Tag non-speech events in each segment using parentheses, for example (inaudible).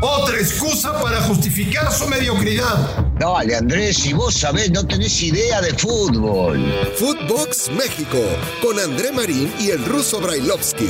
Otra excusa para justificar su mediocridad. Dale, Andrés, si vos sabés, no tenés idea de fútbol. Footbox México, con André Marín y el ruso Brailovsky.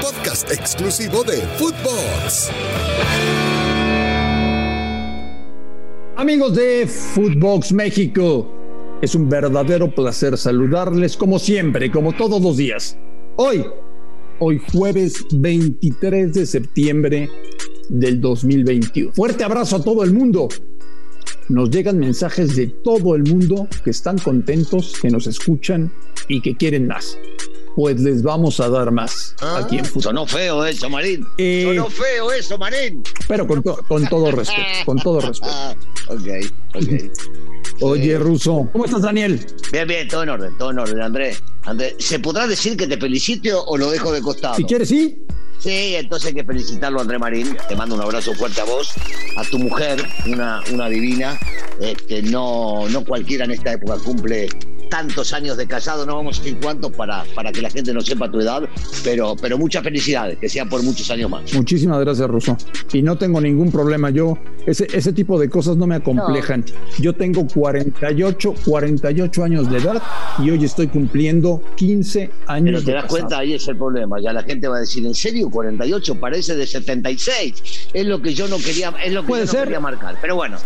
Podcast exclusivo de Footbox. Amigos de Footbox México, es un verdadero placer saludarles como siempre, como todos los días. Hoy, hoy jueves 23 de septiembre del 2021. Fuerte abrazo a todo el mundo. Nos llegan mensajes de todo el mundo que están contentos, que nos escuchan y que quieren más. Pues les vamos a dar más aquí en Fútbol. Sonó feo eso, Marín. Eh, Sonó feo eso, Marín. Pero con, to- con todo respeto, con todo respeto. (laughs) Ah, ok, ok. Oye, Ruso, ¿cómo estás, Daniel? Bien, bien, todo en orden, todo en orden, Andrés. Andrés, ¿se podrá decir que te felicito o lo dejo de costado? Si quieres, sí. Sí, entonces hay que felicitarlo, André Marín. Te mando un abrazo fuerte a vos, a tu mujer, una, una divina. Este, no, no cualquiera en esta época cumple tantos años de casado, no vamos a decir cuántos para, para que la gente no sepa tu edad, pero, pero muchas felicidades, que sea por muchos años más. Muchísimas gracias, Ruso. Y no tengo ningún problema. Yo, ese, ese tipo de cosas no me acomplejan. Yo tengo 48, 48 años de edad y hoy estoy cumpliendo 15 años Pero te de das casado. cuenta, ahí es el problema. Ya la gente va a decir, ¿en serio 48? Parece de 76. Es lo que yo no quería, es lo que Puede yo no ser. quería marcar. Pero bueno,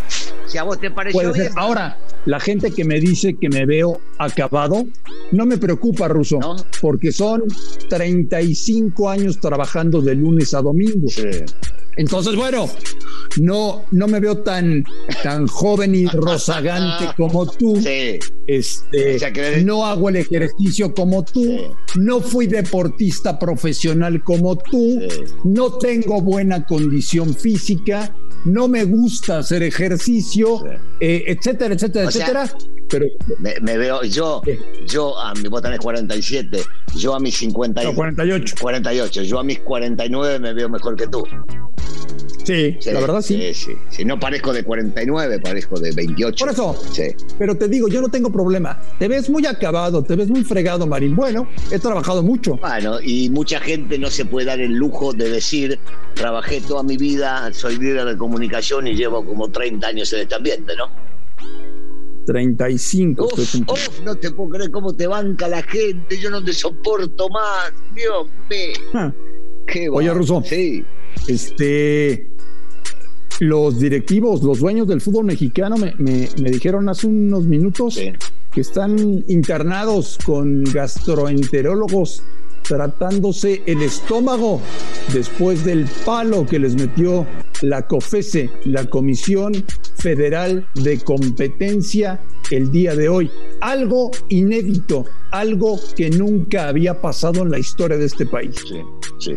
si a vos te pareció bien. Ahora, la gente que me dice que me veo acabado, no me preocupa, Ruso, ¿No? porque son 35 años trabajando de lunes a domingo. Sí. Entonces, bueno, no, no me veo tan, tan joven y rozagante (laughs) como tú. Sí. Este, O sea, que- no hago el ejercicio como tú, Sí. no fui deportista profesional como tú, Sí. no tengo buena condición física, no me gusta hacer ejercicio, Sí. eh, etcétera, etcétera, O sea, etcétera. Pero Me, me veo, yo, yo a mi, vos tenés 47, yo a mis 50 y- no, 48. 48, yo a mis 49 me veo mejor que tú. Sí, la verdad sí. Sí, sí. Si no parezco de 49, parezco de 28. Por eso, Sí. pero te digo, yo no tengo problema. Te ves muy acabado, te ves muy fregado, Marín. Bueno, he trabajado mucho. Bueno, y mucha gente no se puede dar el lujo de decir, trabajé toda mi vida, soy líder de comunicación y llevo como 30 años en este ambiente, ¿no? 35 estoy Uf, uf, no te puedo creer cómo te banca la gente, yo no te soporto más, Dios mío. Ah. Qué Oye, Ruso. Sí. Este, los directivos, los dueños del fútbol mexicano me, me- me dijeron hace unos minutos Sí. que están internados con gastroenterólogos tratándose el estómago después del palo que les metió la COFESE, la Comisión Federal de Competencia, el día de hoy. Algo inédito, algo que nunca había pasado en la historia de este país. Sí, sí.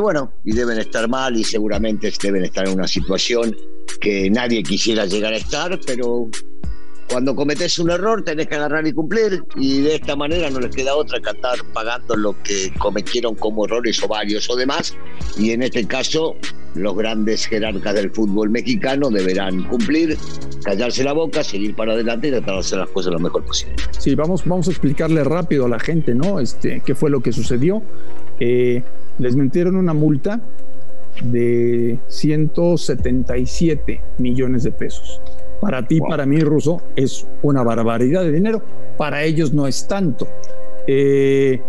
Bueno, y deben estar mal y seguramente deben estar en una situación que nadie quisiera llegar a estar, pero cuando cometes un error tenés que agarrar y cumplir y de esta manera no les queda otra que andar pagando lo que cometieron como errores o varios o demás y en este caso los grandes jerarcas del fútbol mexicano deberán cumplir, callarse la boca, seguir para adelante y tratar de hacer las cosas lo mejor posible. Sí, vamos, vamos a explicarle rápido a la gente, ¿no? Este, qué fue lo que sucedió. Eh, les metieron una multa de 177 millones de pesos. Para ti, Wow. para mí, Ruso, es una barbaridad de dinero. Para ellos no es tanto. Eh,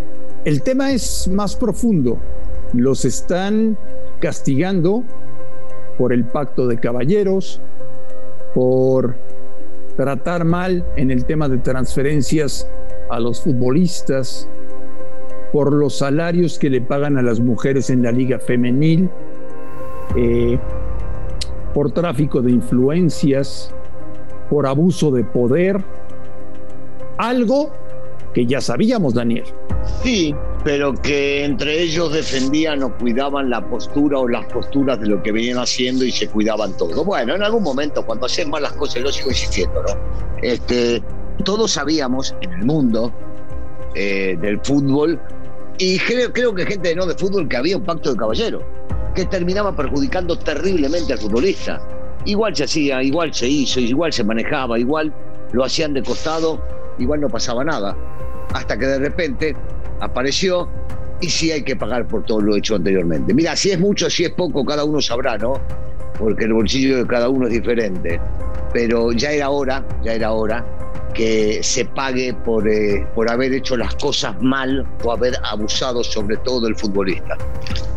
el tema es más profundo. Los están castigando por el pacto de caballeros, por tratar mal en el tema de transferencias a los futbolistas, por los salarios que le pagan a las mujeres en la liga femenil, eh, por tráfico de influencias, por abuso de poder, algo que ya sabíamos, Daniel. Sí, pero que entre ellos defendían o cuidaban la postura o las posturas de lo que venían haciendo y se cuidaban todo. Bueno, en algún momento, cuando hacen mal las cosas, lo sigo insistiendo, ¿no? Este, todos sabíamos en el mundo eh, del fútbol, y creo, creo que gente no de fútbol, que había un pacto de caballero, que terminaba perjudicando terriblemente al futbolista. Igual se hacía, igual se hizo, igual se manejaba, igual lo hacían de costado, igual no pasaba nada hasta que de repente apareció y sí hay que pagar por todo lo hecho anteriormente. Mira, si es mucho, si es poco, cada uno sabrá, ¿no? Porque el bolsillo de cada uno es diferente. Pero ya era hora, ya era hora que se pague por, eh, por haber hecho las cosas mal o haber abusado sobre todo del futbolista.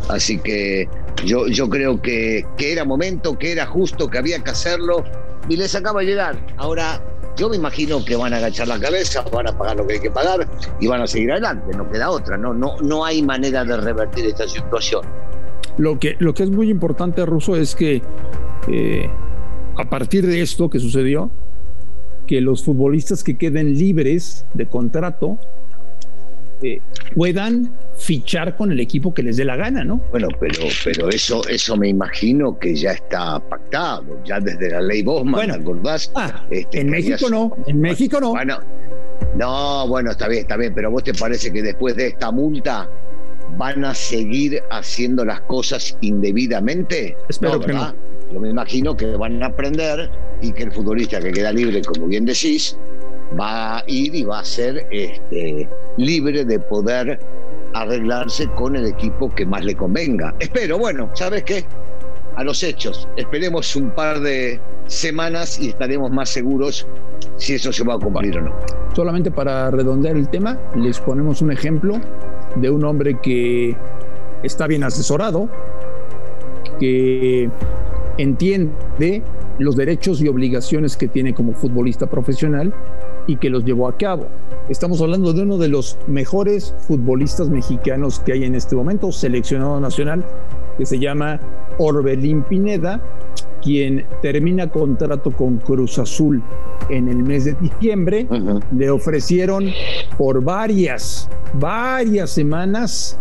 Así que yo, yo creo que, que era momento, que era justo, que había que hacerlo y les acaba de llegar. Ahora yo me imagino que van a agachar la cabeza, van a pagar lo que hay que pagar y van a seguir adelante, no queda otra, no, no, no hay manera de revertir esta situación. Lo que, lo que es muy importante, Russo, es que eh, a partir de esto que sucedió, que los futbolistas que queden libres de contrato eh, puedan fichar con el equipo que les dé la gana, ¿no? Bueno, pero, pero eso, eso me imagino que ya está pactado, ya desde la ley Bosman, bueno, acordás? Ah, este, en México no, en México no. Bueno, no, bueno, está bien, está bien, pero ¿vos te parece que después de esta multa van a seguir haciendo las cosas indebidamente? Espero que no. Yo me imagino que van a aprender y que el futbolista que queda libre, como bien decís, va a ir y va a ser este, libre de poder arreglarse con el equipo que más le convenga. Espero, bueno, ¿sabes qué? A los hechos. Esperemos un par de semanas y estaremos más seguros si eso se va a cumplir o no. Solamente para redondear el tema, les ponemos un ejemplo de un hombre que está bien asesorado, que entiende los derechos y obligaciones que tiene como futbolista profesional y que los llevó a cabo. Estamos hablando de uno de los mejores futbolistas mexicanos que hay en este momento, seleccionado nacional, que se llama Orbelín Pineda, quien termina contrato con Cruz Azul en el mes de diciembre. Le ofrecieron por varias, varias semanas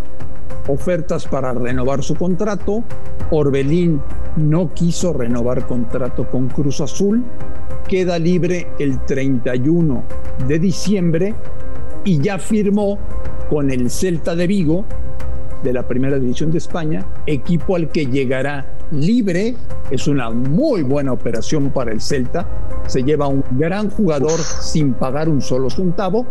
ofertas para renovar su contrato. Orbelín no quiso renovar contrato con Cruz Azul queda libre el 31 de diciembre y ya firmó con el Celta de Vigo de la Primera División de España, equipo al que llegará libre. Es una muy buena operación para el Celta. Se lleva un gran jugador sin pagar un solo centavo.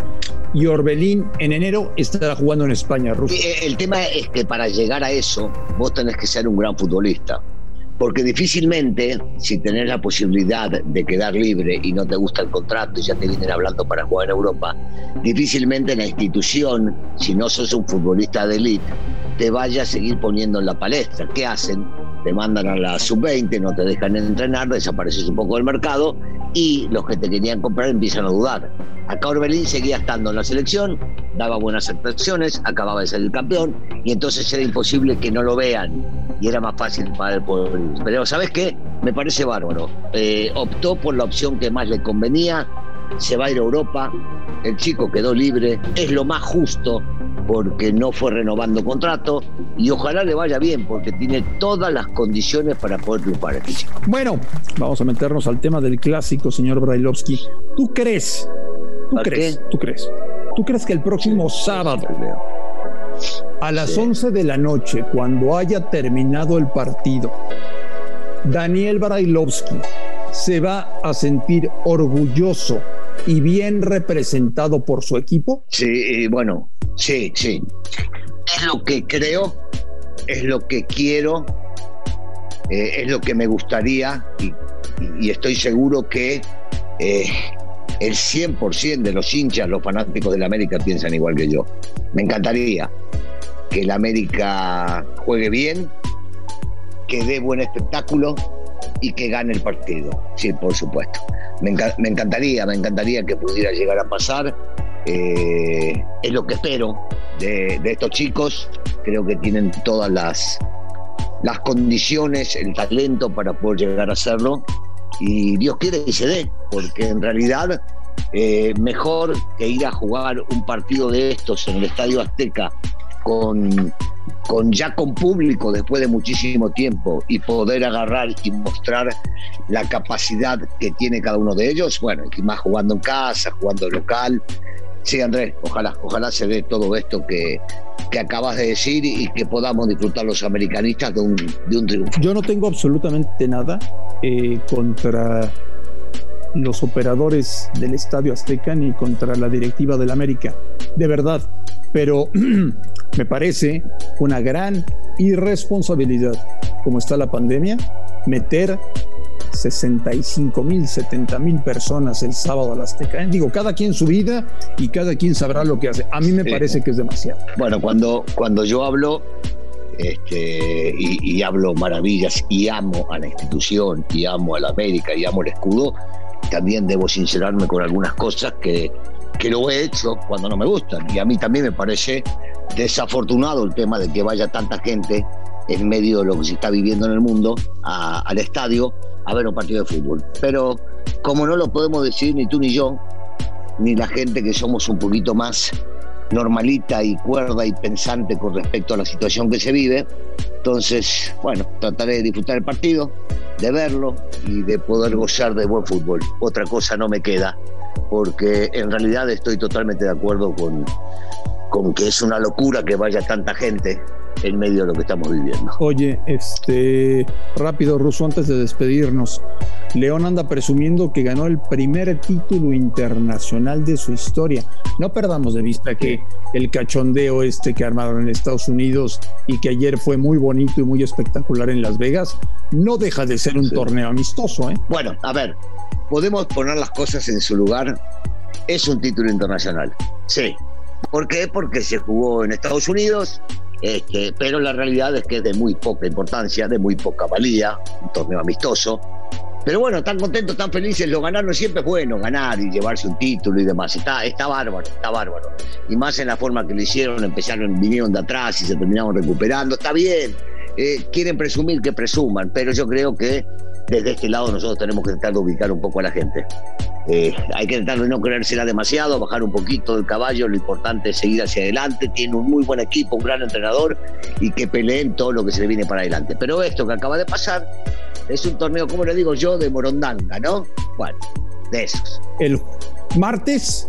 Y Orbelín en enero estará jugando en España, Rusia. El tema es que para llegar a eso, vos tenés que ser un gran futbolista. Porque difícilmente, si tenés la posibilidad de quedar libre y no te gusta el contrato y ya te vienen hablando para jugar en Europa, difícilmente la institución, si no sos un futbolista de élite, te vaya a seguir poniendo en la palestra. ¿Qué hacen? Te mandan a la sub-20, no te dejan entrenar, desapareces un poco del mercado y los que te querían comprar empiezan a dudar. Acá Orbelín seguía estando en la selección, daba buenas actuaciones, acababa de ser el campeón y entonces era imposible que no lo vean y era más fácil para el pueblo. Pero ¿sabes qué? Me parece bárbaro. Eh, optó por la opción que más le convenía, se va a ir a Europa, el chico quedó libre, es lo más justo porque no fue renovando contrato y ojalá le vaya bien porque tiene todas las condiciones para poder triunfar. Bueno, vamos a meternos al tema del clásico, señor Brailovsky. ¿Tú crees? ¿Tú crees? ¿Tú crees? ¿Tú crees que el próximo sábado a las 11 de la noche, cuando haya terminado el partido, Daniel Brailovsky se va a sentir orgulloso y bien representado por su equipo? Sí, bueno, sí, sí. Es lo que creo, es lo que quiero, eh, es lo que me gustaría y, estoy seguro que eh, el 100% de los hinchas, los fanáticos del América piensan igual que yo. Me encantaría que el América juegue bien, que dé buen espectáculo y que gane el partido. Sí, por supuesto. Me, encantaría, me encantaría que pudiera llegar a pasar. Eh, es lo que espero de, estos chicos. Creo que tienen todas las, las condiciones, el talento para poder llegar a hacerlo y Dios quiere que se dé, porque en realidad eh, mejor que ir a jugar un partido de estos en el Estadio Azteca con, con ya con público después de muchísimo tiempo y poder agarrar y mostrar la capacidad que tiene cada uno de ellos, bueno, y más jugando en casa, jugando local. Sí, Andrés, ojalá, ojalá se dé todo esto que, que acabas de decir y que podamos disfrutar los americanistas de un, de un triunfo. Yo no tengo absolutamente nada eh, contra los operadores del Estadio Azteca ni contra la directiva del América, de verdad. Pero (clears throat) Me parece una gran irresponsabilidad, como está la pandemia, meter 65 mil, 70 mil personas el sábado a la Azteca. Digo, cada quien su vida y cada quien sabrá lo que hace. A mí me parece que es demasiado. Bueno, cuando, cuando yo hablo este, y, hablo maravillas y amo a la institución y amo a la América y amo el escudo, también debo sincerarme con algunas cosas que, que lo he hecho cuando no me gustan. Y a mí también me parece desafortunado el tema de que vaya tanta gente en medio de lo que se está viviendo en el mundo al estadio a ver un partido de fútbol. Pero como no lo podemos decir ni tú ni yo, ni la gente que somos un poquito más normalita y cuerda y pensante con respecto a la situación que se vive, entonces, bueno, trataré de disfrutar el partido, de verlo y de poder gozar de buen fútbol. Otra cosa no me queda, porque en realidad estoy totalmente de acuerdo con, con que es una locura que vaya tanta gente en medio de lo que estamos viviendo. Oye, este rápido, Ruso, antes de despedirnos. León anda presumiendo que ganó el primer título internacional de su historia. No perdamos de vista que el cachondeo este que armaron en Estados Unidos y que ayer fue muy bonito y muy espectacular en Las Vegas, no deja de ser un torneo amistoso. ¿eh? Bueno, a ver, podemos poner las cosas en su lugar. Es un título internacional, sí. ¿Por qué? Porque se jugó en Estados Unidos, este, pero la realidad es que es de muy poca importancia, de muy poca valía, un torneo amistoso. Pero bueno, tan contentos, tan felices, lo ganaron siempre es bueno, ganar y llevarse un título y demás. Está, está bárbaro, está bárbaro. Y más en la forma que lo hicieron, empezaron, vinieron de atrás y se terminaron recuperando. Está bien, eh, quieren presumir que presuman, pero yo creo que desde este lado nosotros tenemos que tratar de ubicar un poco a la gente. Eh, hay que tratar de no creérsela demasiado, bajar un poquito del caballo, lo importante es seguir hacia adelante, tiene un muy buen equipo, un gran entrenador y que peleen todo lo que se le viene para adelante. Pero esto que acaba de pasar es un torneo, como le digo yo, de Morondanga, ¿no? Bueno, de esos. El martes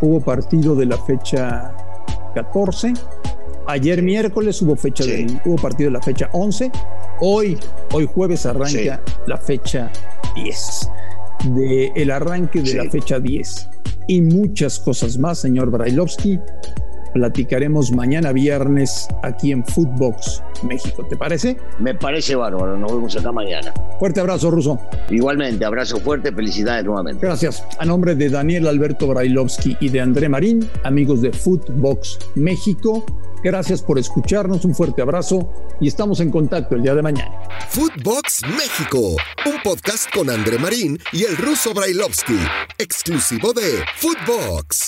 hubo partido de la fecha 14. Ayer miércoles hubo fecha hubo partido de la fecha 11. Hoy, hoy jueves arranca la fecha 10 de el arranque de la fecha 10 y muchas cosas más, señor Brailovsky. Platicaremos mañana viernes aquí en Footbox México. ¿Te parece? Me parece bárbaro. Nos vemos acá mañana. Fuerte abrazo, Ruso. Igualmente, abrazo fuerte. Felicidades nuevamente. Gracias. A nombre de Daniel Alberto Brailovsky y de André Marín, amigos de Footbox México. Gracias por escucharnos, un fuerte abrazo y estamos en contacto el día de mañana. Footbox México, un podcast con André Marín y el ruso Brailovsky, exclusivo de Footbox.